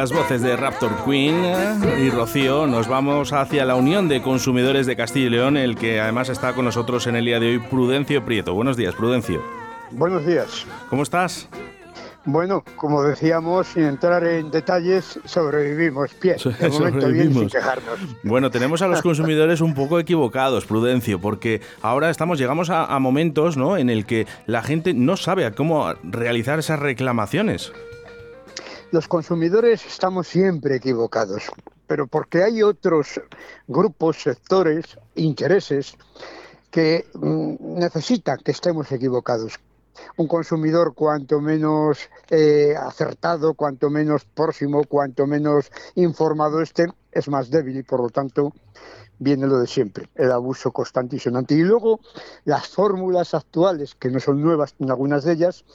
las voces de Raptor Queen y Rocío nos vamos hacia la Unión de Consumidores de Castilla y León, el que además está con nosotros en el día de hoy, Prudencio Prieto. Buenos días, Prudencio. Buenos días. ¿Cómo estás? Bueno, como decíamos, sin entrar en detalles, sobrevivimos. Pie, de momento bien, sin quejarnos. Bueno, tenemos a los consumidores un poco equivocados, Prudencio, porque ahora estamos, llegamos a, a momentos ¿no? en el que la gente no sabe cómo realizar esas reclamaciones. Los consumidores estamos siempre equivocados, pero porque hay otros grupos, sectores, intereses que mm, necesitan que estemos equivocados, un consumidor cuanto menos eh, acertado, cuanto menos próximo, cuanto menos informado esté, es más débil y por lo tanto viene lo de siempre, el abuso constante y sonante. Y luego las fórmulas actuales, que no son nuevas en algunas de ellas,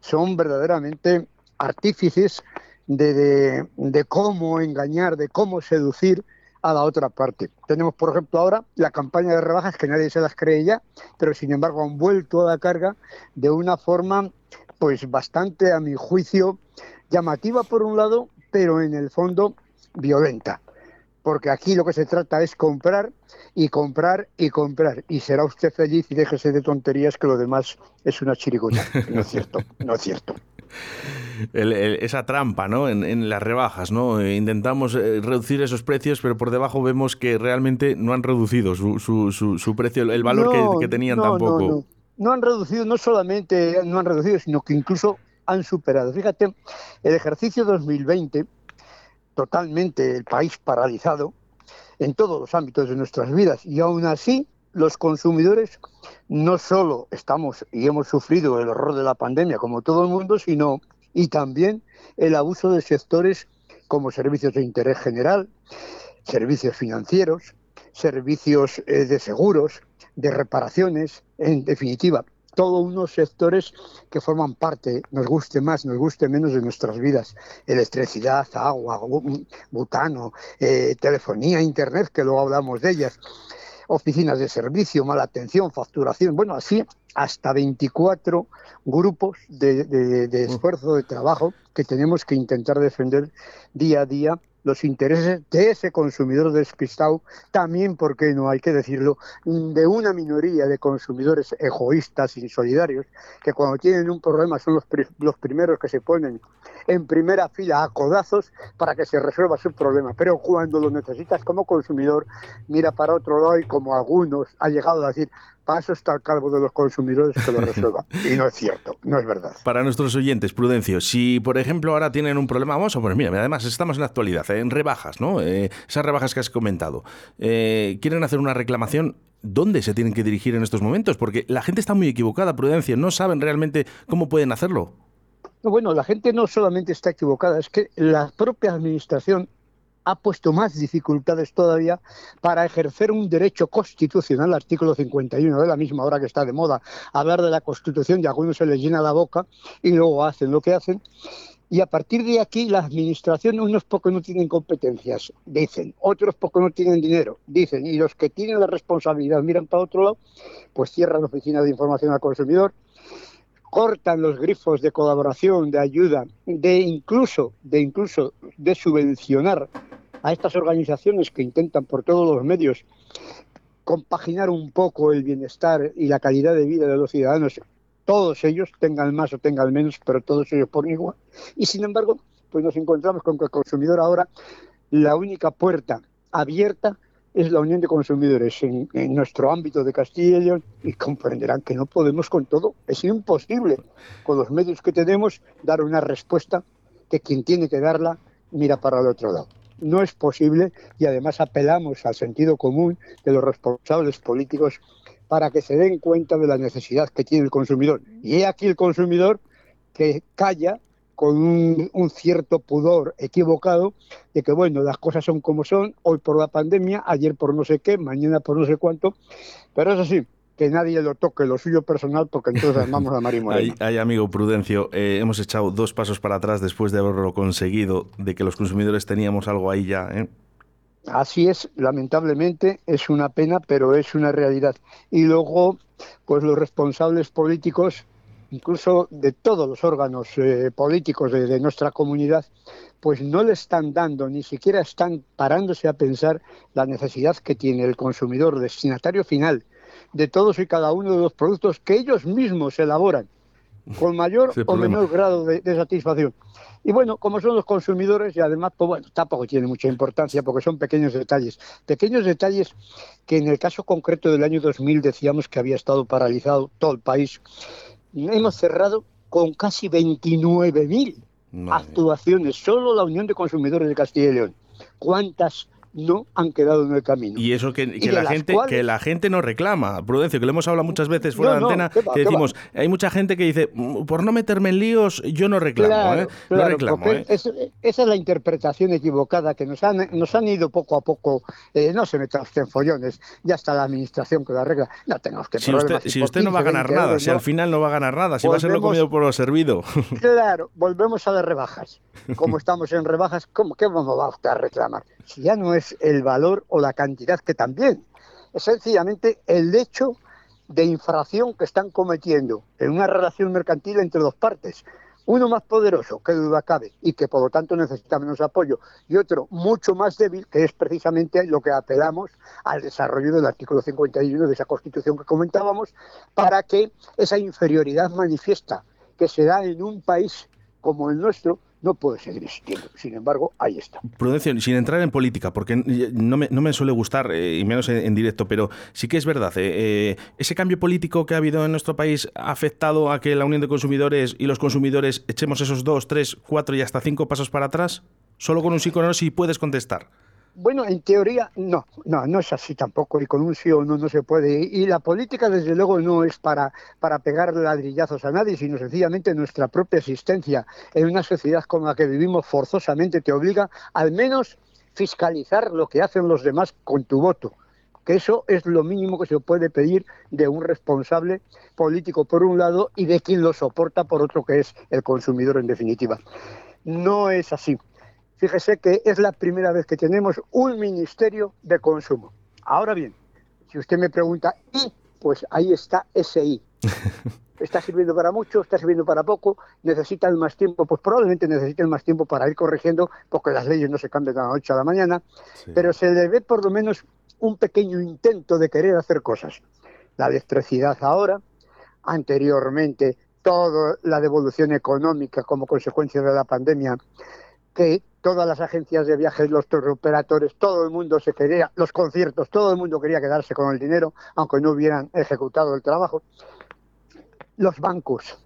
son verdaderamente artífices de, de cómo engañar, de cómo seducir a la otra parte. Tenemos, por ejemplo, ahora la campaña de rebajas que nadie se las cree ya, pero sin embargo han vuelto a la carga de una forma, pues bastante, a mi juicio, llamativa por un lado, pero en el fondo violenta. Porque aquí lo que se trata es comprar y comprar y comprar. Y será usted feliz y déjese de tonterías que lo demás es una chirigota. No es cierto, no es cierto esa trampa ¿no? En, las rebajas. ¿no? Eh, intentamos eh, reducir esos precios, pero por debajo vemos que realmente no han reducido su, su, su, precio, el valor que, tenían tampoco. No, no, han reducido, no solamente no han reducido, sino que incluso han superado. Fíjate, el ejercicio 2020, totalmente el país paralizado en todos los ámbitos de nuestras vidas, y aún así los consumidores no solo estamos y hemos sufrido el horror de la pandemia como todo el mundo, sino y también el abuso de sectores como servicios de interés general, servicios financieros, servicios eh, de seguros, de reparaciones, en definitiva, todos unos sectores que forman parte, nos guste más, nos guste menos de nuestras vidas. Electricidad, agua, butano, eh, telefonía, internet, que luego hablamos de ellas oficinas de servicio, mala atención, facturación, bueno, así hasta 24 grupos de, de, esfuerzo, de trabajo que tenemos que intentar defender día a día los intereses de ese consumidor despistado, también, porque no hay que decirlo, de una minoría de consumidores egoístas, insolidarios, que cuando tienen un problema son los, los primeros que se ponen en primera fila a codazos para que se resuelva su problema. Pero cuando lo necesitas como consumidor, mira para otro lado y como algunos ha llegado a decir, paso está al cargo de los consumidores que lo resuelvan. y no es cierto, no es verdad. Para nuestros oyentes, Prudencio, si por ejemplo ahora tienen un problema, vamos a poner, mira, además estamos en la actualidad, en rebajas, ¿no? Eh, esas rebajas que has comentado. Eh, quieren hacer una reclamación, ¿dónde se tienen que dirigir en estos momentos? Porque la gente está muy equivocada, Prudencio, no saben realmente cómo pueden hacerlo. Bueno, la gente no solamente está equivocada, es que la propia administración ha puesto más dificultades todavía para ejercer un derecho constitucional, artículo 51 de la misma hora que está de moda hablar de la Constitución y a algunos se les llena la boca y luego hacen lo que hacen. Y a partir de aquí la administración, unos pocos no tienen competencias, dicen, otros pocos no tienen dinero, dicen, y los que tienen la responsabilidad miran para otro lado, pues cierran oficinas de información al consumidor, cortan los grifos de colaboración, de ayuda, de incluso, de incluso de subvencionar a estas organizaciones que intentan por todos los medios compaginar un poco el bienestar y la calidad de vida de los ciudadanos, todos ellos, tengan más o tengan menos, pero todos ellos por igual. Y sin embargo, pues nos encontramos con que el consumidor ahora, la única puerta abierta es la Unión de Consumidores en, nuestro ámbito de Castilla y León y comprenderán que no podemos con todo. Es imposible con los medios que tenemos dar una respuesta que quien tiene que darla mira para el otro lado. No es posible y además apelamos al sentido común de los responsables políticos para que se den cuenta de la necesidad que tiene el consumidor. Y he aquí el consumidor que calla con un, cierto pudor equivocado de que, bueno, las cosas son como son, hoy por la pandemia, ayer por no sé qué, mañana por no sé cuánto, pero eso sí, que nadie lo toque lo suyo personal porque entonces vamos a mar y Ay, amigo Prudencio, eh, hemos echado dos pasos para atrás después de haberlo conseguido, de que los consumidores teníamos algo ahí ya. ¿eh? Así es, lamentablemente es una pena, pero es una realidad. Y luego, pues los responsables políticos incluso de todos los órganos eh, políticos de, nuestra comunidad, pues no le están dando, ni siquiera están parándose a pensar la necesidad que tiene el consumidor destinatario final de todos y cada uno de los productos que ellos mismos elaboran, con mayor o menor grado de, satisfacción. Y bueno, como son los consumidores y además, pues bueno, tampoco tiene mucha importancia porque son pequeños detalles. Pequeños detalles que en el caso concreto del año 2000 decíamos que había estado paralizado todo el país hemos cerrado con casi 29.000 actuaciones, solo la Unión de Consumidores de Castilla y León. ¿Cuántas no han quedado en el camino. Y eso que, la gente que la gente no reclama, Prudencio, que lo hemos hablado muchas veces fuera de antena, que decimos, hay mucha gente que dice, por no meterme en líos, yo no reclamo, ¿eh? no reclamo ¿eh? esa es la interpretación equivocada que nos han, nos han ido poco a poco, eh, no se meta usted en follones, ya está la administración que lo arregla, no tenemos que Si usted, si usted no va a ganar nada, si al final no va a ganar nada, si va a ser lo comido por lo servido. Claro, volvemos a las rebajas. Como estamos en rebajas, ¿cómo, ¿qué vamos a usted a reclamar? Si ya no es el valor o la cantidad, que también es sencillamente el hecho de infracción que están cometiendo en una relación mercantil entre dos partes. Uno más poderoso, que duda cabe, y que por lo tanto necesita menos apoyo, y otro mucho más débil, que es precisamente lo que apelamos al desarrollo del artículo 51 de esa Constitución que comentábamos, para que esa inferioridad manifiesta que se da en un país como el nuestro no puede seguir existiendo. Sin embargo, ahí está. Prudencio, sin entrar en política, porque no me, no me suele gustar, eh, y menos en, directo, pero sí que es verdad, eh, eh, ese cambio político que ha habido en nuestro país ha afectado a que la Unión de Consumidores y los consumidores echemos esos dos, tres, cuatro y hasta cinco pasos para atrás. Solo con un sí o no, si puedes contestar. Bueno, en teoría no, no, no es así tampoco, y con un sí o no no se puede. Y la política, desde luego, no es para, para pegar ladrillazos a nadie, sino sencillamente nuestra propia existencia en una sociedad con la que vivimos forzosamente te obliga al menos fiscalizar lo que hacen los demás con tu voto que eso es lo mínimo que se puede pedir de un responsable político por un lado y de quien lo soporta por otro, que es el consumidor en definitiva. No es así. Fíjese que es la primera vez que tenemos un ministerio de consumo. Ahora bien, si usted me pregunta, ¿y? Pues ahí está ese I. ¿Está sirviendo para mucho? ¿Está sirviendo para poco? ¿Necesitan más tiempo? Pues probablemente necesiten más tiempo para ir corrigiendo, porque las leyes no se cambian de la noche a la mañana, pero se le ve por lo menos un pequeño intento de querer hacer cosas. La electricidad ahora, anteriormente toda la devolución económica como consecuencia de la pandemia, que todas las agencias de viajes, los operadores, todo el mundo se quería, los conciertos, todo el mundo quería quedarse con el dinero, aunque no hubieran ejecutado el trabajo. Los bancos,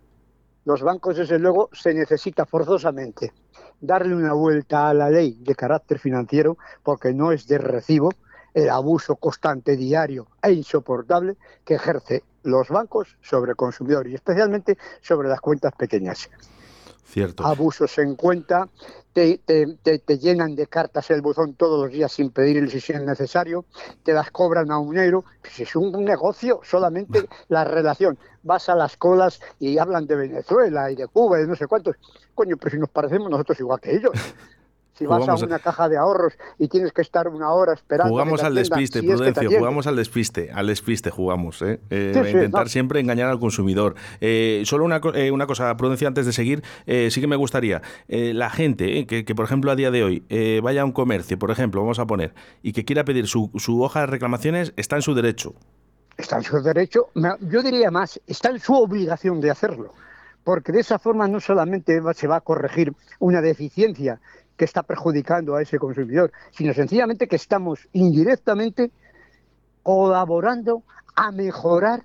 los bancos desde luego se necesita forzosamente darle una vuelta a la ley de carácter financiero porque no es de recibo el abuso constante, diario e insoportable que ejerce los bancos sobre el consumidor y especialmente sobre las cuentas pequeñas. Cierto. Abusos en cuenta, te, te, llenan de cartas el buzón todos los días sin pedir si es necesario, te las cobran a un euro. Si es un negocio, solamente la relación. Vas a las colas y hablan de Venezuela y de Cuba y de no sé cuántos. Coño, pero si nos parecemos nosotros igual que ellos. Si vas a una caja de ahorros y tienes que estar una hora esperando. Jugamos al despiste, Prudencio, jugamos al despiste, al despiste jugamos. ¿eh? eh intentar siempre engañar al consumidor. Eh, solo una, eh, una, cosa, Prudencio, antes de seguir, sí que me gustaría, la gente que, que, por ejemplo, a día de hoy vaya a un comercio, por ejemplo, vamos a poner, y que quiera pedir su, su hoja de reclamaciones, está en su derecho. Está en su derecho, yo diría más, está en su obligación de hacerlo porque de esa forma no solamente se va a corregir una deficiencia que está perjudicando a ese consumidor, sino sencillamente que estamos indirectamente colaborando a mejorar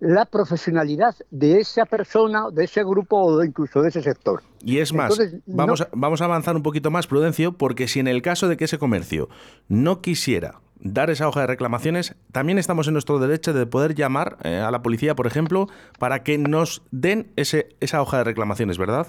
la profesionalidad de esa persona, de ese grupo o incluso de ese sector. Y es más, vamos, a, vamos a avanzar un poquito más, Prudencio, porque si en el caso de que ese comercio no quisiera dar esa hoja de reclamaciones, también estamos en nuestro derecho de poder llamar eh, a la policía, por ejemplo, para que nos den ese, esa hoja de reclamaciones, ¿verdad?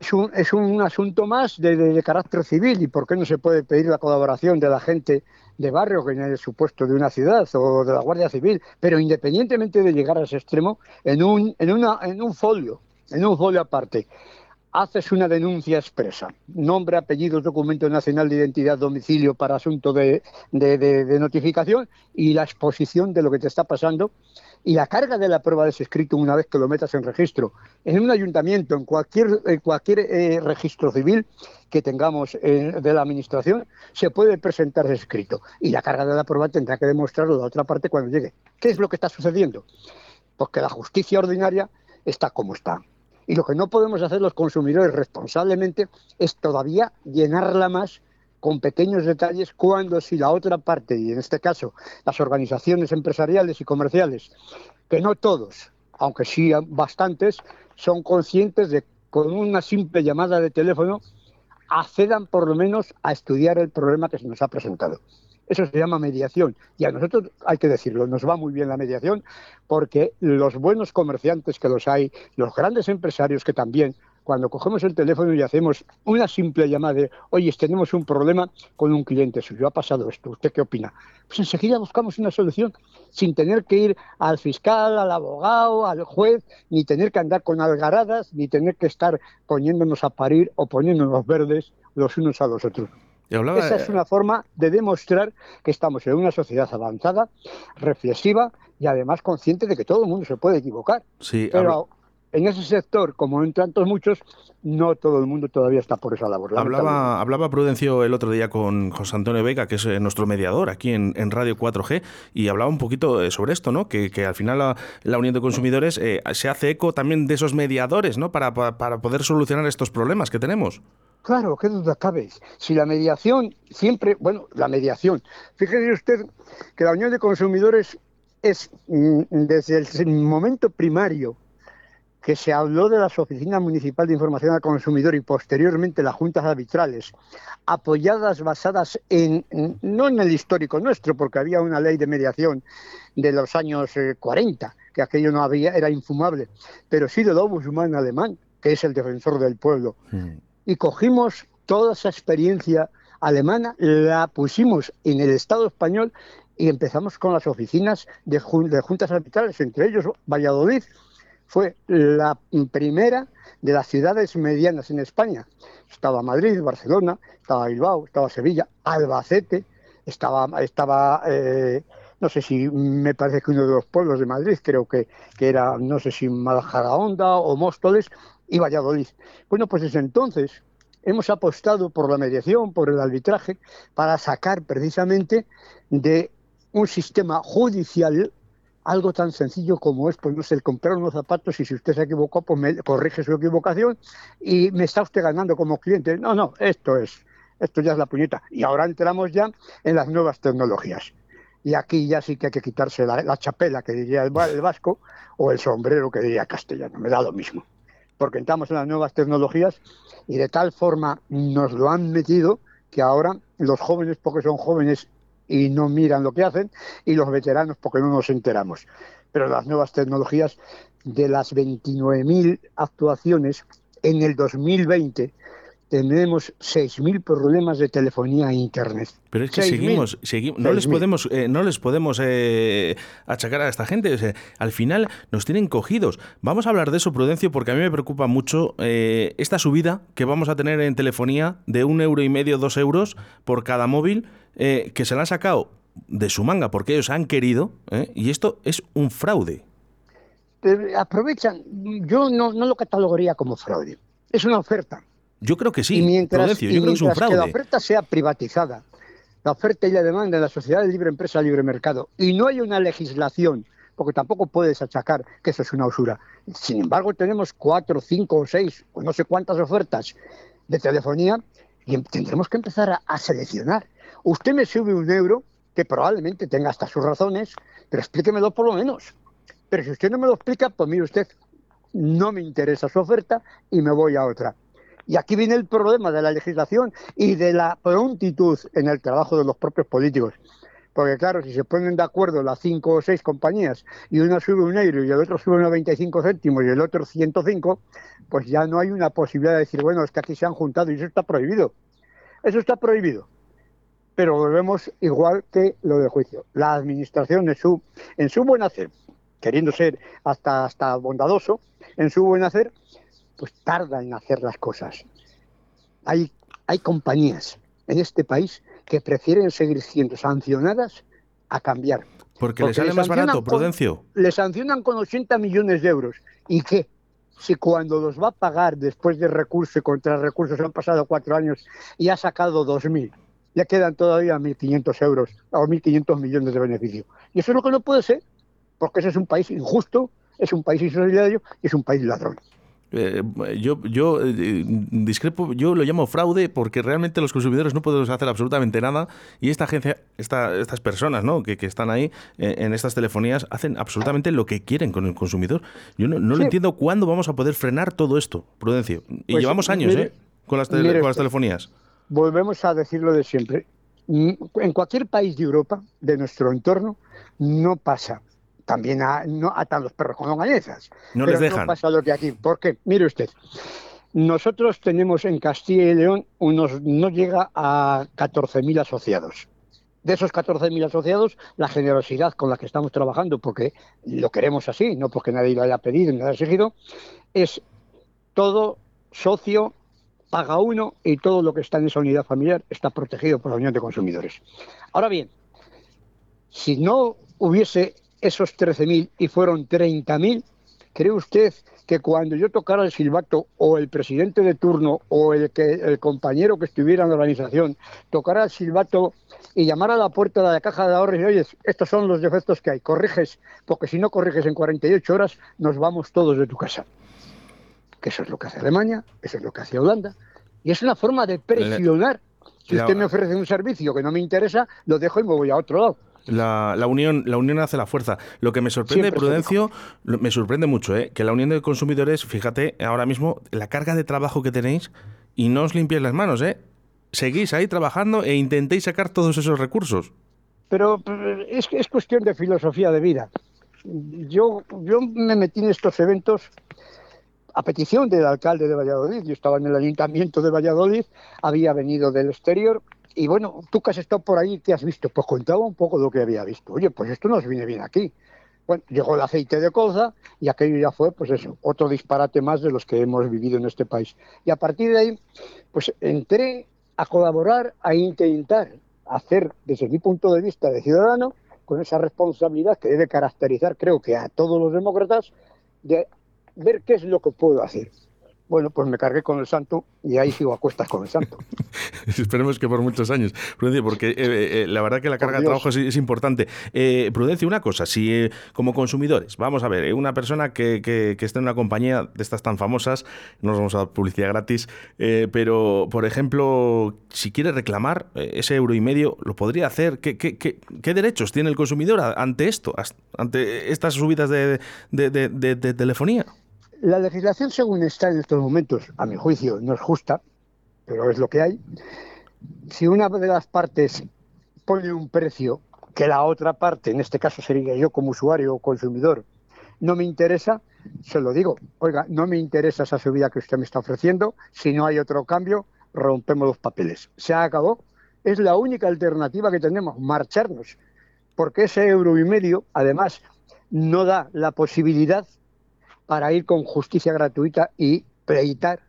Es un, es un asunto más de, carácter civil. Y por qué no se puede pedir la colaboración de la gente de barrio, que en el supuesto de una ciudad o de la Guardia Civil, pero independientemente de llegar a ese extremo, en un, en una, en un folio, en un folio aparte, haces una denuncia expresa, nombre, apellidos, documento nacional de identidad, domicilio para asunto de, notificación y la exposición de lo que te está pasando y la carga de la prueba de ese escrito una vez que lo metas en registro, en un ayuntamiento, en cualquier, cualquier eh, registro civil que tengamos eh, de la administración, se puede presentar ese escrito y la carga de la prueba tendrá que demostrarlo la otra parte cuando llegue. ¿Qué es lo que está sucediendo? Porque la justicia ordinaria está como está. Y lo que no podemos hacer los consumidores responsablemente es todavía llenarla más con pequeños detalles cuando si la otra parte, y en este caso las organizaciones empresariales y comerciales, que no todos, aunque sí bastantes, son conscientes de con una simple llamada de teléfono accedan por lo menos a estudiar el problema que se nos ha presentado. Eso se llama mediación. Y a nosotros, hay que decirlo, nos va muy bien la mediación porque los buenos comerciantes que los hay, los grandes empresarios que también, cuando cogemos el teléfono y hacemos una simple llamada de, oye, tenemos un problema con un cliente suyo, ha pasado esto, ¿usted qué opina? Pues enseguida buscamos una solución sin tener que ir al fiscal, al abogado, al juez, ni tener que andar con algaradas, ni tener que estar poniéndonos a parir o poniéndonos verdes los unos a los otros. Esa es una forma de demostrar que estamos en una sociedad avanzada, reflexiva y además consciente de que todo el mundo se puede equivocar. Sí, Pero en ese sector, como en tantos muchos, no todo el mundo todavía está por esa labor. Hablaba, hablaba Prudencio el otro día con José Antonio Vega, que es eh, nuestro mediador aquí en, Radio 4G, y hablaba un poquito eh, sobre esto, ¿no? Que, al final la, Unión de Consumidores eh, se hace eco también de esos mediadores, ¿no? Para, para poder solucionar estos problemas que tenemos. Claro, qué duda cabe. Si la mediación siempre, bueno, la mediación. Fíjese usted que la Unión de Consumidores es mm, desde el momento primario que se habló de las oficinas municipales de información al consumidor y posteriormente las juntas arbitrales, apoyadas basadas en, no en el histórico nuestro, porque había una ley de mediación de los años 40, eh, que aquello no había, era infumable, pero sí del Ombudsman alemán, que es el defensor del pueblo. Mm y cogimos toda esa experiencia alemana, la pusimos en el Estado español y empezamos con las oficinas de, juntas arbitrales, entre ellos Valladolid. Fue la primera de las ciudades medianas en España. Estaba Madrid, Barcelona, estaba Bilbao, estaba Sevilla, Albacete, estaba, estaba eh, no sé si me parece que uno de los pueblos de Madrid, creo que, que era, no sé si Majadahonda o Móstoles, y Valladolid. Bueno, pues desde entonces hemos apostado por la mediación, por el arbitraje, para sacar precisamente de un sistema judicial algo tan sencillo como es, pues no sé, comprar unos zapatos y si usted se equivocó, pues me corrige su equivocación y me está usted ganando como cliente. No, no, esto es, esto ya es la puñeta. Y ahora entramos ya en las nuevas tecnologías. Y aquí ya sí que hay que quitarse la, chapela, que diría el, el vasco, o el sombrero, que diría castellano. Me da lo mismo porque entramos en las nuevas tecnologías y de tal forma nos lo han metido que ahora los jóvenes, porque son jóvenes y no miran lo que hacen, y los veteranos, porque no nos enteramos. Pero las nuevas tecnologías, de las 29.000 actuaciones en el 2020, tenemos 6.000 problemas de telefonía e internet. Pero es que seguimos, seguimos no, les podemos, eh, no les podemos eh, achacar a esta gente. al final nos tienen cogidos. Vamos a hablar de eso, Prudencio, porque a mí me preocupa mucho eh, esta subida que vamos a tener en telefonía de un euro y medio, dos euros por cada móvil, que se la han sacado de su manga porque ellos han querido, y esto es un fraude. aprovechan, yo no, no lo catalogaría como fraude, es una oferta yo creo que sí. mientras, que la oferta sea privatizada, la oferta y la demanda en la sociedad de libre empresa, libre mercado, y no hay una legislación, porque tampoco puedes achacar que eso es una usura. Sin embargo, tenemos cuatro, cinco o seis, o no sé cuántas ofertas de telefonía, y em, tendremos que empezar a, seleccionar. Usted me sube un euro, que probablemente tenga hasta sus razones, pero explíquemelo por lo menos. Pero si usted no me lo explica, pues mire usted, no me interesa su oferta y me voy a otra. Y aquí viene el problema de la legislación y de la prontitud en el trabajo de los propios políticos. Porque claro, si se ponen de acuerdo las cinco o seis compañías y una sube un euro y el otro sube 95 céntimos y el otro 105, pues ya no hay una posibilidad de decir, bueno, es que aquí se han juntado y eso está prohibido. Eso está prohibido. Pero volvemos igual que lo del juicio. La administración en su, en su buen hacer, queriendo ser hasta, hasta bondadoso, en su buen hacer, pues tarda en hacer las cosas. Hay, hay compañías en este país que prefieren seguir siendo sancionadas a cambiar. Porque, les sale más barato, Prudencio. le sancionan con 80 millones de euros. ¿Y qué? Si cuando los va a pagar después de recurso y contra recursos han pasado cuatro años y ha sacado 2.000, le quedan todavía 1.500 euros o 1.500 millones de beneficio. Y eso es lo que no puede ser, porque ese es un país injusto, es un país insolidario y es un país ladrón. Eh, yo yo eh, discrepo, yo lo llamo fraude porque realmente los consumidores no podemos hacer absolutamente nada y esta agencia, esta, estas personas ¿no? que, están ahí eh, en estas telefonías hacen absolutamente lo que quieren con el consumidor. Yo no, lo entiendo cuándo vamos a poder frenar todo esto, Prudencio. Y pues, llevamos años con, las con las telefonías. Volvemos a decirlo de siempre. En cualquier país de Europa, de nuestro entorno, no pasa también no atan los perros con longanizas. No les dejan. No pasa lo que aquí. ¿Por qué? Mire usted. Nosotros tenemos en Castilla y León unos, no llega a 14.000 asociados. De esos 14.000 asociados, la generosidad con la que estamos trabajando, porque lo queremos así, no porque nadie lo haya pedido ni lo haya exigido, es todo socio paga uno y todo lo que está en esa unidad familiar está protegido por la Unión de Consumidores. Ahora bien, si no hubiese esos 13.000 y fueron 30.000, ¿cree usted que cuando yo tocara el silbato o el presidente de turno o el, que, el compañero que estuviera en la organización tocara el silbato y llamara a la puerta de la caja de ahorros y oye, estos son los defectos que hay, corriges, porque si no corriges en 48 horas nos vamos todos de tu casa? Que eso es lo que hace Alemania, eso es lo que hace Holanda, y es una forma de presionar. Si usted me ofrece un servicio que no me interesa, lo dejo y me voy a otro lado. La, la, unión, la unión hace la fuerza. Lo que me sorprende, Prudencio, me sorprende mucho, ¿eh? que la unión de consumidores, fíjate, ahora mismo, la carga de trabajo que tenéis y no os limpiáis las manos, ¿eh? Seguís ahí trabajando e intentéis sacar todos esos recursos. Pero es, es cuestión de filosofía de vida. Yo, yo me metí en estos eventos a petición del alcalde de Valladolid. Yo estaba en el ayuntamiento de Valladolid, había venido del exterior y bueno, tú que has estado por ahí, ¿qué has visto? Pues contaba un poco lo que había visto. Oye, pues esto nos viene bien aquí. Bueno, llegó el aceite de colza y aquello ya fue, pues eso, otro disparate más de los que hemos vivido en este país. Y a partir de ahí, pues entré a colaborar, a intentar hacer, desde mi punto de vista de ciudadano, con esa responsabilidad que debe caracterizar, creo que a todos los demócratas, de ver qué es lo que puedo hacer. Bueno, pues me cargué con el santo y ahí sigo a cuestas con el santo. Esperemos que por muchos años, Prudencia, porque eh, eh, la verdad que la carga de trabajo es, importante. Eh, Prudencia, una cosa, si como consumidores, vamos a ver, una persona que, que, que, está en una compañía de estas tan famosas, no nos vamos a dar publicidad gratis, pero por ejemplo, si quiere reclamar ese euro y medio, ¿lo podría hacer? ¿Qué, qué, qué derechos tiene el consumidor ante esto, ante estas subidas de, de telefonía? La legislación según está en estos momentos, a mi juicio, no es justa, pero es lo que hay. Si una de las partes pone un precio que la otra parte, en este caso sería yo como usuario o consumidor, no me interesa, se lo digo, oiga, no me interesa esa subida que usted me está ofreciendo, si no hay otro cambio, rompemos los papeles. Se acabó, es la única alternativa que tenemos, marcharnos, porque ese euro y medio, además, no da la posibilidad para ir con justicia gratuita y pleitar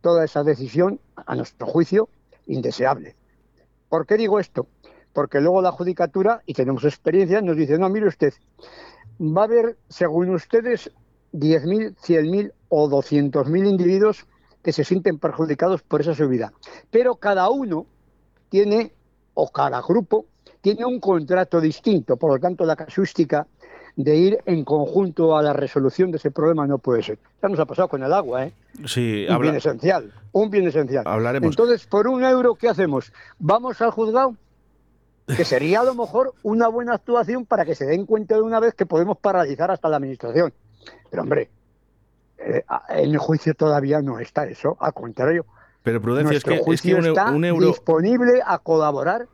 toda esa decisión, a nuestro juicio, indeseable. ¿Por qué digo esto? Porque luego la judicatura, y tenemos experiencia, nos dice, no, mire usted, va a haber, según ustedes, 10.000, 100.000 o 200.000 individuos que se sienten perjudicados por esa subida. Pero cada uno tiene, o cada grupo, tiene un contrato distinto. Por lo tanto, la casuística de ir en conjunto a la resolución de ese problema no puede ser. Ya nos ha pasado con el agua, ¿eh? Sí, un bien esencial, un bien esencial. Hablaremos. Entonces, por un euro, ¿qué hacemos? ¿Vamos al juzgado? Que sería a lo mejor una buena actuación para que se den cuenta de una vez que podemos paralizar hasta la administración. Pero hombre, eh, en el juicio todavía no está eso, al contrario. Pero prudencia, es que, juicio es que está un euro... disponible a colaborar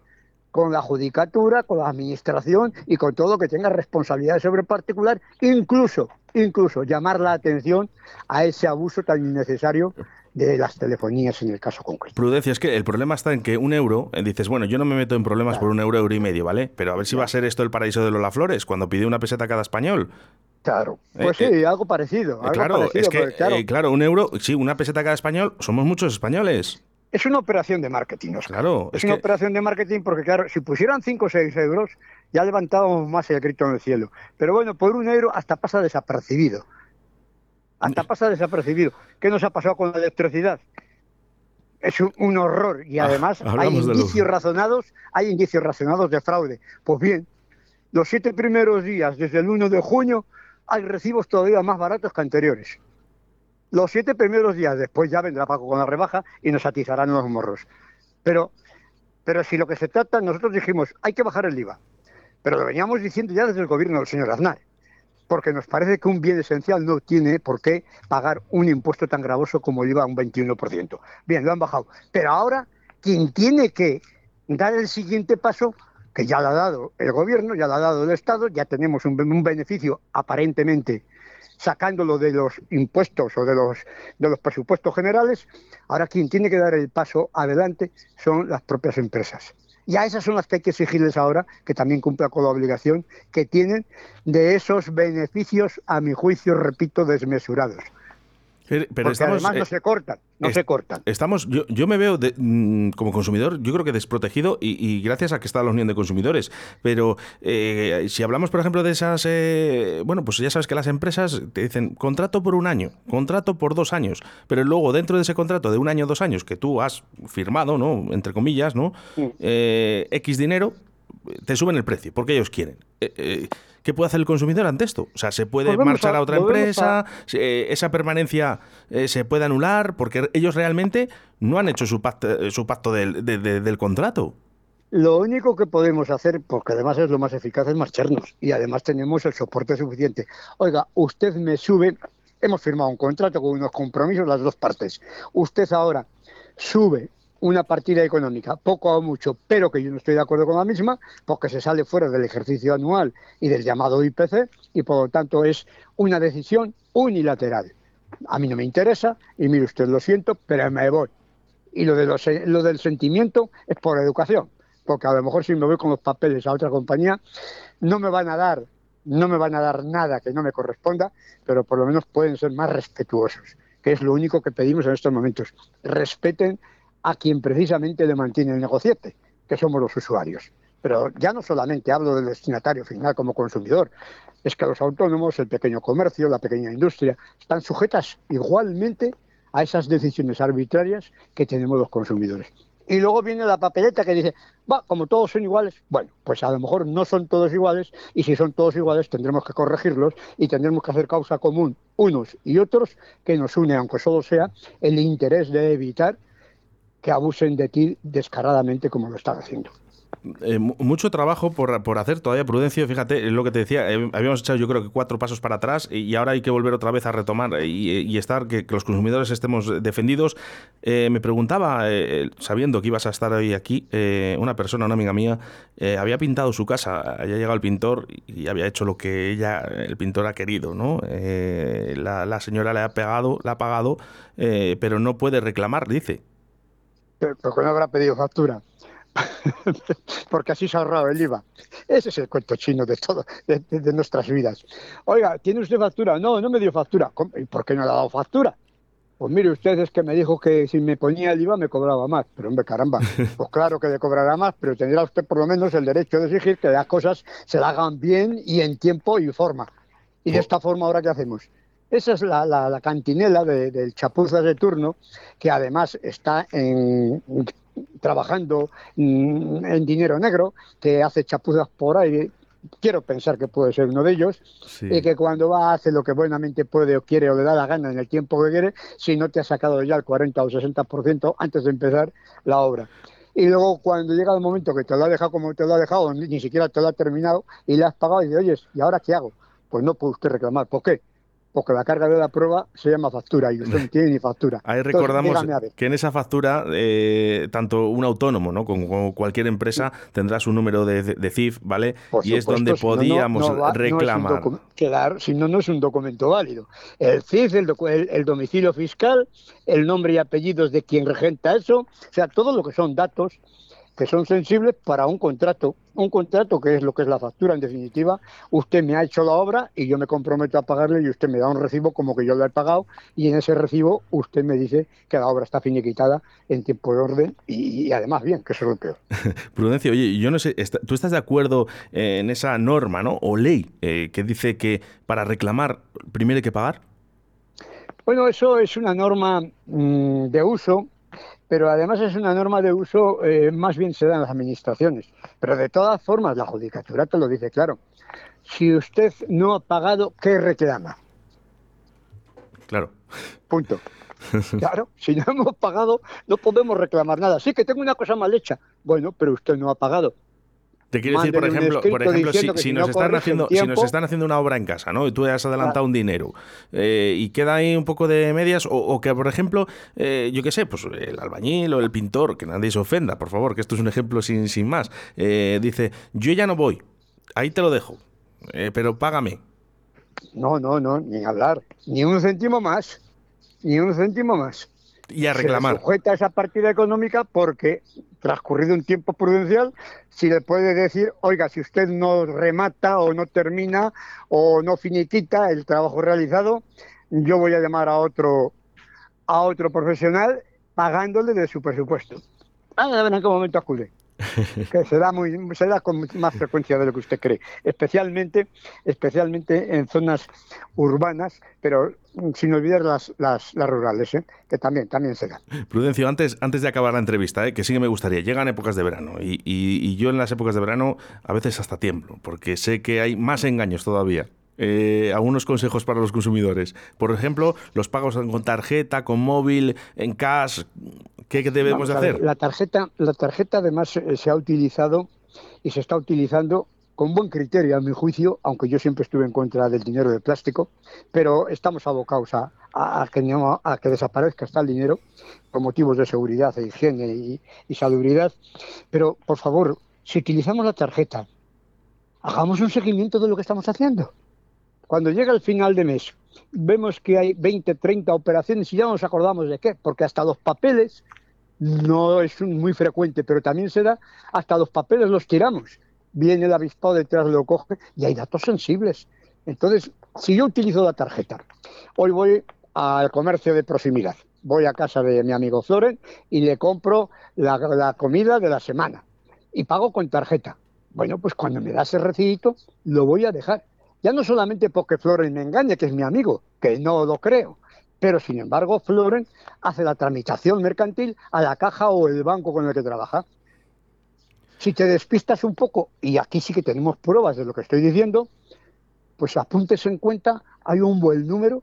con la judicatura, con la administración y con todo lo que tenga responsabilidad sobre el particular, incluso, incluso llamar la atención a ese abuso tan innecesario de las telefonías en el caso concreto. Prudencia, es que el problema está en que un euro, eh, dices, bueno, yo no me meto en problemas por un euro, euro y medio, ¿vale? Pero a ver si va a ser esto el paraíso de Lola Flores, cuando pide una peseta cada español. Claro, pues sí, algo parecido. claro, es que, claro. un euro, sí, una peseta cada español, somos muchos españoles. Es una operación de marketing, Claro. Es, una operación de marketing porque, claro, si pusieran 5 o 6 euros, ya levantábamos más el grito en el cielo. Pero bueno, por un euro hasta pasa desapercibido. Hasta pasa desapercibido. ¿Qué nos ha pasado con la electricidad? Es un, horror y ah, además hay indicios razonados, hay indicios razonados de fraude. Pues bien, los siete primeros días, desde el 1 de junio, hay recibos todavía más baratos que anteriores. Los siete primeros días, después ya vendrá Paco con la rebaja y nos atizarán los morros. Pero, pero si lo que se trata, nosotros dijimos, hay que bajar el IVA. Pero lo veníamos diciendo ya desde el gobierno del señor Aznar porque nos parece que un bien esencial no tiene por qué pagar un impuesto tan gravoso como el IVA, un 21%. Bien, lo han bajado. Pero ahora, quien tiene que dar el siguiente paso, que ya lo ha dado el gobierno, ya lo ha dado el Estado, ya tenemos un, beneficio aparentemente sacándolo de los impuestos o de los, de los presupuestos generales, ahora quien tiene que dar el paso adelante son las propias empresas. Y a esas son las que hay que exigirles ahora que también cumpla con la obligación que tienen de esos beneficios, a mi juicio, repito, desmesurados. Pero estamos, además no eh, se cortan, no se cortan. Estamos, yo, yo me veo mm, como consumidor, yo creo que desprotegido y, gracias a que está la Unión de Consumidores. Pero eh, si hablamos, por ejemplo, de esas, eh, bueno, pues ya sabes que las empresas te dicen contrato por un año, contrato por dos años, pero luego dentro de ese contrato de un año o dos años que tú has firmado, ¿no? Entre comillas, ¿no? X dinero, te suben el precio porque ellos quieren. ¿Qué puede hacer el consumidor ante esto? O sea, ¿se puede marchar a, otra empresa? Eh, ¿Esa permanencia eh, se puede anular? Porque ellos realmente no han hecho su pacto, su pacto del, del contrato. Lo único que podemos hacer, porque además es lo más eficaz, es marcharnos. Y además tenemos el soporte suficiente. Oiga, usted me sube, hemos firmado un contrato con unos compromisos las dos partes. Usted ahora sube una partida económica, poco o mucho, pero que yo no estoy de acuerdo con la misma, porque se sale fuera del ejercicio anual y del llamado IPC, y por lo tanto es una decisión unilateral. A mí no me interesa, y mire usted, lo siento, pero me voy. Y lo, de lo del sentimiento es por educación, porque a lo mejor si me voy con los papeles a otra compañía, no me van a dar, no me van a dar nada que no me corresponda, pero por lo menos pueden ser más respetuosos, que es lo único que pedimos en estos momentos. Respeten a quien precisamente le mantiene el negociete, que somos los usuarios. Pero ya no solamente hablo del destinatario final como consumidor, es que los autónomos, el pequeño comercio, la pequeña industria, están sujetas igualmente a esas decisiones arbitrarias que tenemos los consumidores. Y luego viene la papeleta que dice, va, como todos son iguales, bueno, pues a lo mejor no son todos iguales y si son todos iguales tendremos que corregirlos y tendremos que hacer causa común unos y otros que nos une, aunque solo sea el interés de evitar abusen de ti descaradamente como lo están haciendo. Eh, mucho trabajo por, por, hacer todavía, Prudencio. Fíjate, es lo que te decía. Eh, habíamos echado, yo creo que cuatro pasos para atrás y ahora hay que volver otra vez a retomar y, estar, que, los consumidores estemos defendidos. Eh, me preguntaba, sabiendo que ibas a estar hoy aquí, una persona, una amiga mía, había pintado su casa. Había llegado el pintor y había hecho lo que ella, el pintor, ha querido. ¿no? La, la, señora le ha pegado, la ha pagado, pero no puede reclamar, dice porque no habrá pedido factura. porque así se ha ahorrado el IVA. Ese es el cuento chino de todo, de, nuestras vidas. Oiga, ¿tiene usted factura? No, no me dio factura. ¿Y por qué no le ha dado factura? Pues mire usted, es que me dijo que si me ponía el IVA me cobraba más. Pero hombre, caramba, pues claro que le cobrará más, pero tendrá usted por lo menos el derecho de exigir que las cosas se la hagan bien y en tiempo y forma. Y de esta forma, ¿ahora qué hacemos? Esa es la, cantinela del chapuzas de turno, que además está trabajando mm, en dinero negro, que hace chapuzas por ahí. Quiero pensar que puede ser uno de ellos, y que cuando va hace lo que buenamente puede o quiere o le da la gana en el tiempo que quiere, si no te ha sacado ya el 40 o 60% antes de empezar la obra y luego cuando llega el momento que te lo ha dejado como te lo ha dejado, ni, siquiera te lo ha terminado y le has pagado y dices, oye, ¿y ahora qué hago? Pues no puede usted reclamar. ¿Por qué? Porque la carga de la prueba se llama factura y usted no tiene ni factura. Ahí recordamos que en esa factura, eh, tanto un autónomo ¿no? como, cualquier empresa tendrá su número de, CIF, ¿vale? y es donde podíamos reclamar. si no, no es un documento válido. El CIF, el, domicilio fiscal, el nombre y apellidos de quien regenta eso, o sea, todo lo que son datos que son sensibles para un contrato. Un contrato que es lo que es la factura, en definitiva. Usted me ha hecho la obra y yo me comprometo a pagarle y usted me da un recibo como que yo lo he pagado y en ese recibo usted me dice que la obra está finiquitada en tiempo de orden y, además bien, que eso es lo peor. Prudencio, oye, yo no sé, ¿tú estás de acuerdo en esa norma ¿no? o ley eh, que dice que para reclamar primero hay que pagar? Bueno, eso es una norma mm, de uso pero además es una norma de uso, eh, más bien se da en las administraciones. Pero de todas formas, la judicatura te lo dice claro. Si usted no ha pagado, ¿qué reclama? Claro. Punto. Claro, si no hemos pagado, no podemos reclamar nada. Sí que tengo una cosa mal hecha. Bueno, pero usted no ha pagado. Te quiero decir, por ejemplo, por ejemplo si, nos están haciendo, si nos están haciendo una obra en casa, ¿no? Y tú has adelantado un dinero eh, y queda ahí un poco de medias, o, que, por ejemplo, eh, yo qué sé, pues el albañil o el pintor, que nadie se ofenda, por favor, que esto es un ejemplo sin, sin más, eh, dice, yo ya no voy, ahí te lo dejo, pero págame. No, no, no, ni hablar, ni un céntimo más, ni un céntimo más y a reclamar. Se sujeta esa partida económica porque, transcurrido un tiempo prudencial, si le puede decir, oiga, si usted no remata o no termina o no finiquita el trabajo realizado, yo voy a llamar a otro, a otro profesional pagándole de su presupuesto. A ver en qué momento acude. que se da, muy, se da con más frecuencia de lo que usted cree, especialmente, especialmente en zonas urbanas, pero sin olvidar las, las, rurales, ¿eh? que también, también se dan. Prudencio, antes, antes de acabar la entrevista, ¿eh? que sí que me gustaría, llegan épocas de verano y, y, yo en las épocas de verano a veces hasta tiemblo, porque sé que hay más engaños todavía. Eh, algunos consejos para los consumidores. Por ejemplo, los pagos con tarjeta, con móvil, en cash. ¿Qué debemos hacer? La tarjeta, la tarjeta además eh, se ha utilizado y se está utilizando con buen criterio, a mi juicio, aunque yo siempre estuve en contra del dinero de plástico, pero estamos abocados a, que, a que desaparezca hasta el dinero por motivos de seguridad, de higiene y, y salubridad. Pero, por favor, si utilizamos la tarjeta, hagamos un seguimiento de lo que estamos haciendo. Cuando llega el final de mes, vemos que hay 20, 30 operaciones y ya no nos acordamos de qué, porque hasta los papeles, no es muy frecuente, pero también se da, hasta los papeles los tiramos viene el avispado detrás, lo coge y hay datos sensibles. Entonces, si yo utilizo la tarjeta, hoy voy al comercio de proximidad, voy a casa de mi amigo Floren y le compro la, comida de la semana y pago con tarjeta. Bueno, pues cuando me da ese recibito, lo voy a dejar. Ya no solamente porque Floren me engañe, que es mi amigo, que no lo creo, pero sin embargo Floren hace la tramitación mercantil a la caja o el banco con el que trabaja. Si te despistas un poco, y aquí sí que tenemos pruebas de lo que estoy diciendo, pues apuntes en cuenta, hay un buen número,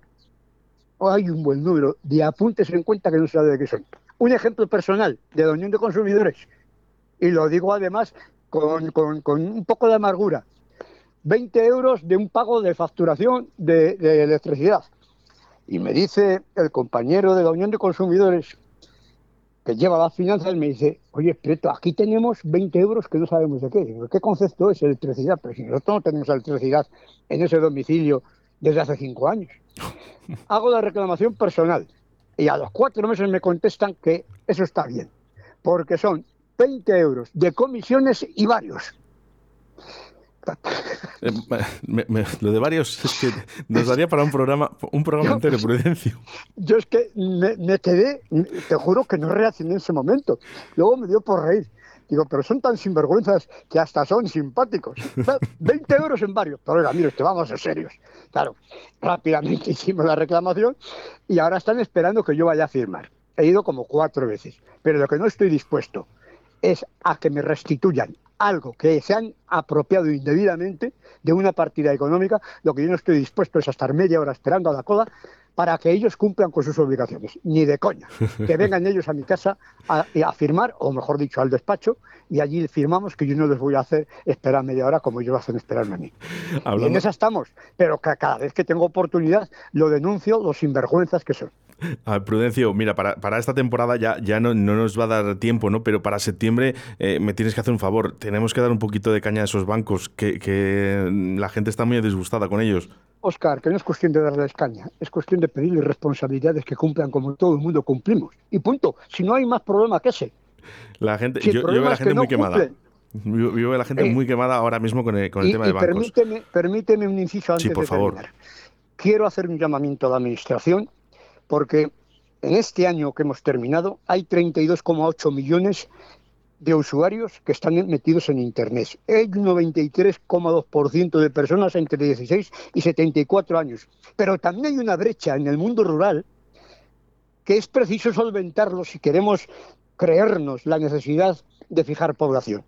o hay un buen número de apuntes en cuenta que no se sabe de qué son. Un ejemplo personal de la Unión de Consumidores, y lo digo además con, un poco de amargura. 20 euros de un pago de facturación de, de electricidad. Y me dice el compañero de la Unión de Consumidores, que lleva las finanzas me dice, oye, Preto, aquí tenemos 20 euros que no sabemos de qué. ¿Qué concepto es electricidad? Pero si nosotros no tenemos electricidad en ese domicilio desde hace cinco años. Hago la reclamación personal y a los cuatro meses me contestan que eso está bien, porque son 20 euros de comisiones y varios. Eh, lo de varios es que nos daría para un programa, un programa entero, Prudencio. Yo es que me, quedé, te juro que no reaccioné en ese momento. Luego me dio por reír. Digo, pero son tan sinvergüenzas que hasta son simpáticos. 20 euros en varios. Pero oiga, mire, vamos a ser serios. Claro, rápidamente hicimos la reclamación y ahora están esperando que yo vaya a firmar. He ido como cuatro veces. Pero lo que no estoy dispuesto es a que me restituyan algo que se han apropiado indebidamente de una partida económica, lo que yo no estoy dispuesto es a estar media hora esperando a la cola para que ellos cumplan con sus obligaciones. Ni de coña. Que vengan ellos a mi casa a, a, firmar, o mejor dicho, al despacho, y allí firmamos que yo no les voy a hacer esperar media hora como ellos hacen esperarme a mí. Y en esa estamos. Pero que cada vez que tengo oportunidad lo denuncio los sinvergüenzas que son. A Prudencio, mira, para, para, esta temporada ya, ya no, no, nos va a dar tiempo, ¿no? Pero para septiembre eh, me tienes que hacer un favor. Tenemos que dar un poquito de caña a esos bancos, que, que la gente está muy disgustada con ellos. Oscar, que no es cuestión de darles caña, es cuestión de pedirles responsabilidades que cumplan como todo el mundo cumplimos. Y punto. Si no hay más problema que ese. La gente, yo, veo a la gente muy quemada. Yo, veo a la gente muy quemada ahora mismo con el, tema de bancos. Permíteme, permíteme un inciso antes sí, por de favor. terminar. Quiero hacer un llamamiento a la Administración porque en este año que hemos terminado hay 32,8 millones de usuarios que están metidos en Internet. Hay un 93,2% de personas entre 16 y 74 años. Pero también hay una brecha en el mundo rural que es preciso solventarlo si queremos creernos la necesidad de fijar población.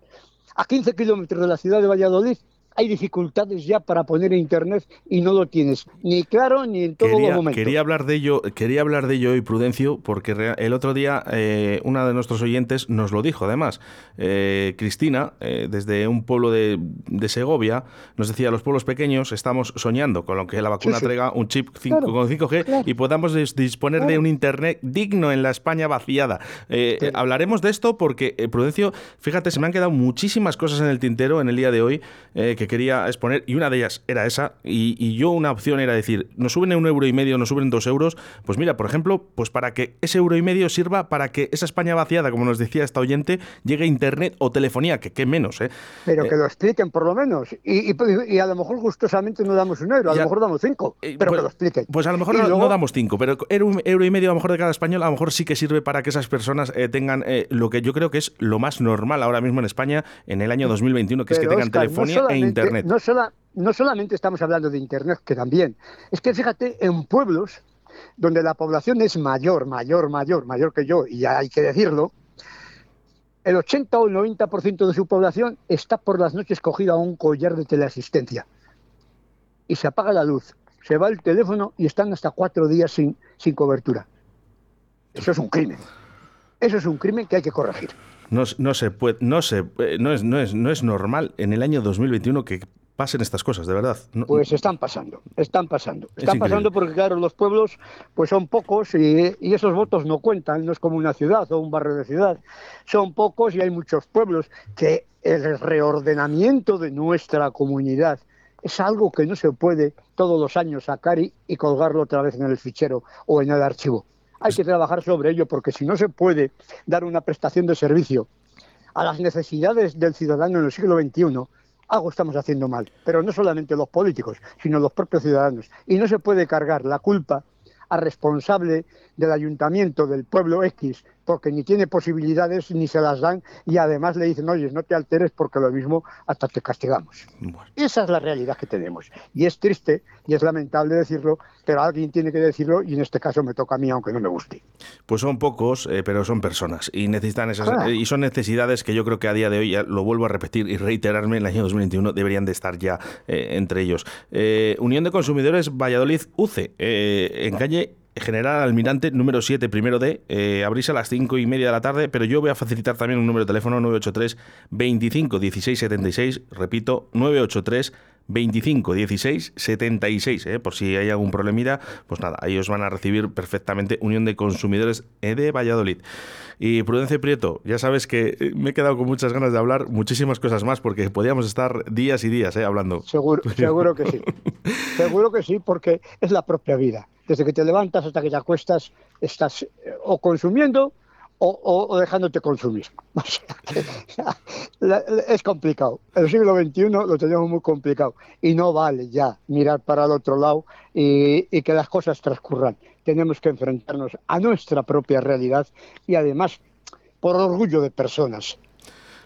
A 15 kilómetros de la ciudad de Valladolid hay dificultades ya para poner internet y no lo tienes ni claro ni en todo momento. Quería hablar de ello, quería hablar de ello hoy, Prudencio, porque el otro día eh, una de nuestros oyentes nos lo dijo, además. Eh, Cristina, eh, desde un pueblo de, Segovia, nos decía, los pueblos pequeños estamos soñando con lo que la vacuna traiga un chip 5, con 5G y podamos disponer de un internet digno en la España vaciada. Hablaremos de esto porque, Prudencio, fíjate, se me han quedado muchísimas cosas en el tintero en el día de hoy que quería exponer y una de ellas era esa y, yo una opción era decir, nos suben un euro y medio, nos suben dos euros, pues mira, por ejemplo, pues para que ese euro y medio sirva para que esa España vaciada, como nos decía esta oyente, llegue a internet o telefonía, que qué menos, ¿eh? Pero eh, que lo expliquen por lo menos y, a lo mejor gustosamente no damos un euro, a lo mejor damos cinco, eh, pero pues, que lo expliquen. Pues a lo mejor no, damos cinco, pero un euro y medio a lo mejor de cada español a lo mejor sí que sirve para que esas personas eh, tengan lo que yo creo que es lo más normal ahora mismo en España en el año 2021, que es que tengan telefonía e internet. No, no solamente estamos hablando de Internet, que también, es que fíjate, en pueblos donde la población es mayor, mayor, mayor, mayor que yo, y hay que decirlo, el 80 o el 90% de su población está por las noches cogido a un collar de teleasistencia. Y se apaga la luz, se va el teléfono y están hasta cuatro días sin, sin cobertura. Eso es un crimen. Eso es un crimen que hay que corregir. No, no se puede, no, se, eh, no, es, no, es, no es normal en el año 2021 que pasen estas cosas, de verdad. pues están pasando, están pasando. Están pasando porque, claro, los pueblos pues son pocos y, esos votos no cuentan, no es como una ciudad o un barrio de ciudad. Son pocos y hay muchos pueblos que el reordenamiento de nuestra comunidad es algo que no se puede todos los años sacar y, y colgarlo otra vez en el fichero o en el archivo. Hay que trabajar sobre ello porque si no se puede dar una prestación de servicio a las necesidades del ciudadano en el siglo XXI, algo estamos haciendo mal, pero no solamente los políticos, sino los propios ciudadanos. Y no se puede cargar la culpa al responsable del ayuntamiento del pueblo X porque ni tiene posibilidades ni se las dan y además le dicen, oye, no te alteres porque lo mismo hasta te castigamos. Esa es la realidad que tenemos. Y es triste y es lamentable decirlo, pero alguien tiene que decirlo y en este caso me toca a mí aunque no me guste. Pues son pocos, eh, pero son personas y necesitan esas ah. y son necesidades que yo creo que a día de hoy, ya lo vuelvo a repetir y reiterarme, en el año 2021 deberían de estar ya eh, entre ellos. Eh, Unión de Consumidores Valladolid UCE, en calle General Almirante número 7, primero D. Eh, abrís a las 5 y media de la tarde, pero yo voy a facilitar también un número de teléfono 983 25 16 76. Repito, 983 25 16 76. Por si hay algún problemita, pues nada, ahí os van a recibir perfectamente Unión de Consumidores de Valladolid. Y Prudencia Prieto, ya sabes que eh, me he quedado con muchas ganas de hablar muchísimas cosas más porque podíamos estar días y días ¿eh? hablando. Seguro, seguro que sí. seguro que sí, porque es la propia vida desde que te levantas hasta que te acuestas, estás eh, o consumiendo o, dejándote consumir. es complicado. El siglo XXI lo tenemos muy complicado y no vale ya mirar para el otro lado y, que las cosas transcurran. Tenemos que enfrentarnos a nuestra propia realidad y además por orgullo de personas.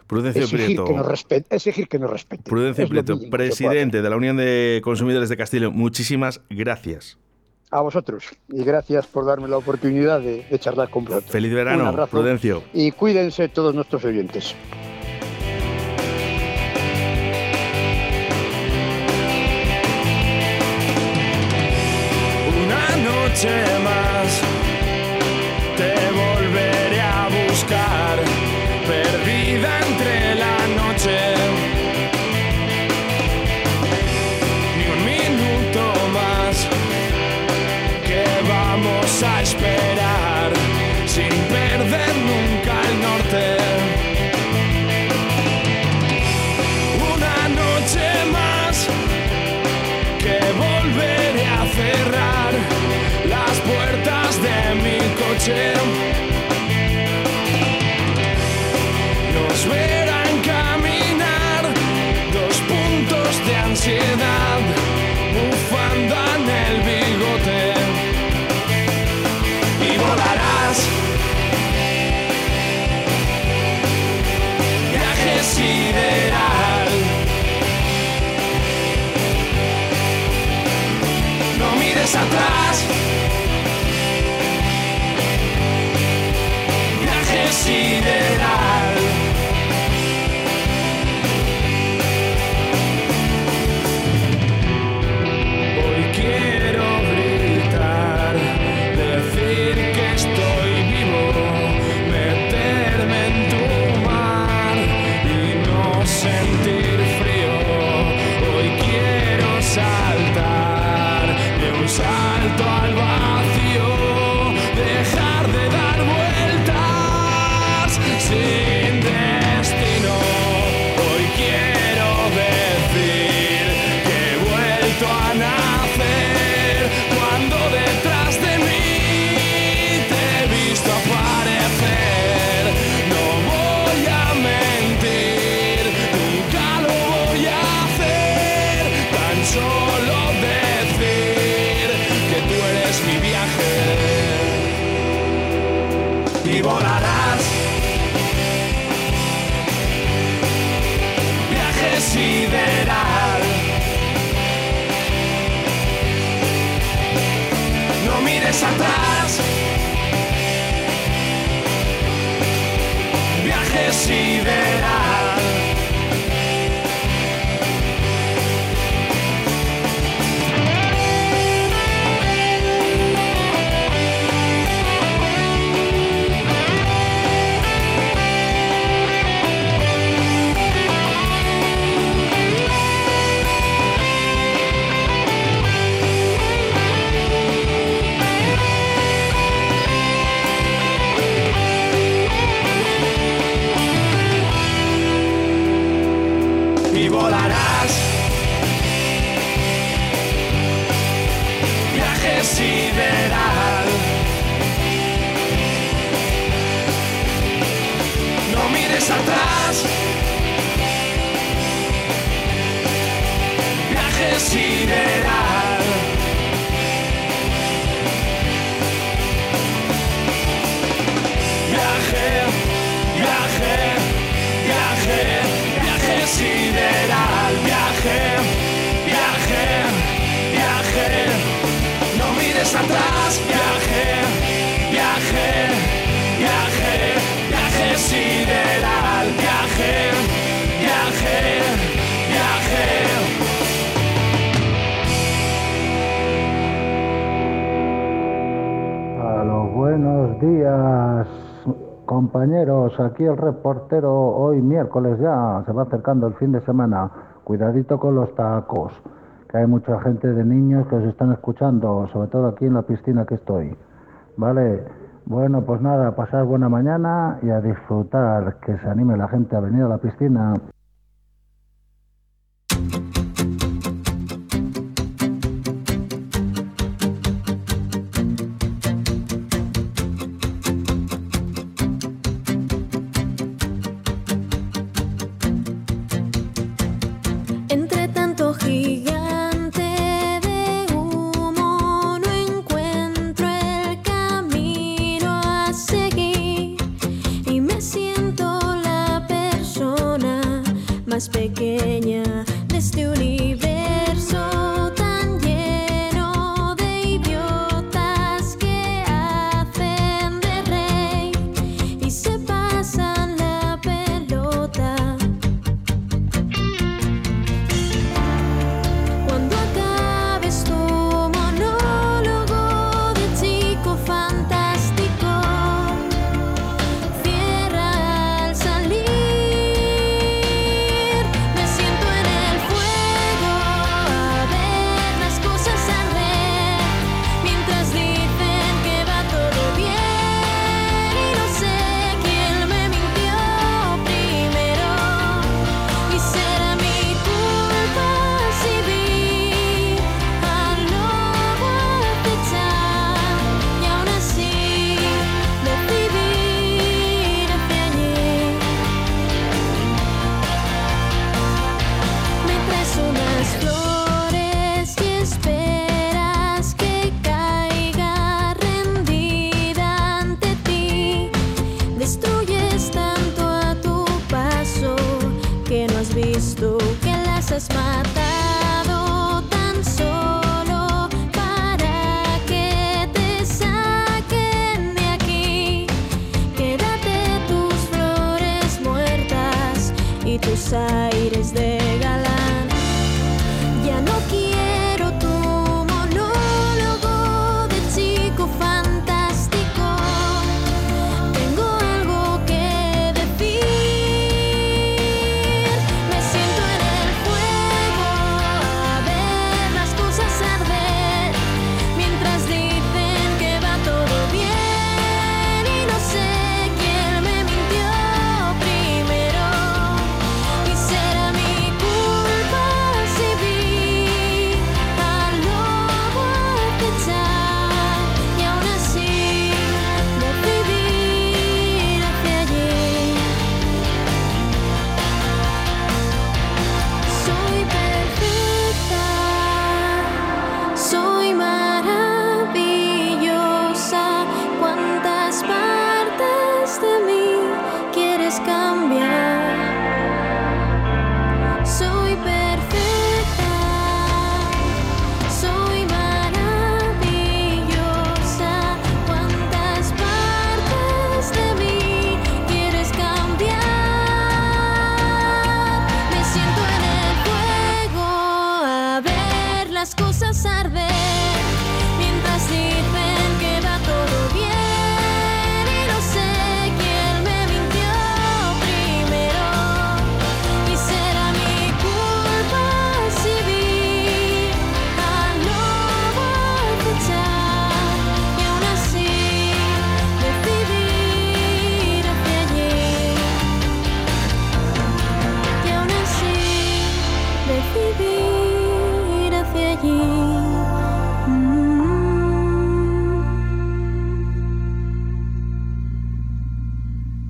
Prudencio exigir Que nos respete, exigir que nos. Prudencio Prieto, presidente de la Unión de Consumidores de Castillo, muchísimas gracias a vosotros y gracias por darme la oportunidad de, charlar con vosotros. Feliz verano, Prudencio. Y cuídense todos nuestros oyentes. Una noche más Jim. salto al achieving. Aquí el reportero, hoy miércoles ya, se va acercando el fin de semana, cuidadito con los tacos, que hay mucha gente de niños que os están escuchando, sobre todo aquí en la piscina que estoy. Vale, bueno, pues nada, pasar buena mañana y a disfrutar, que se anime la gente a venir a la piscina.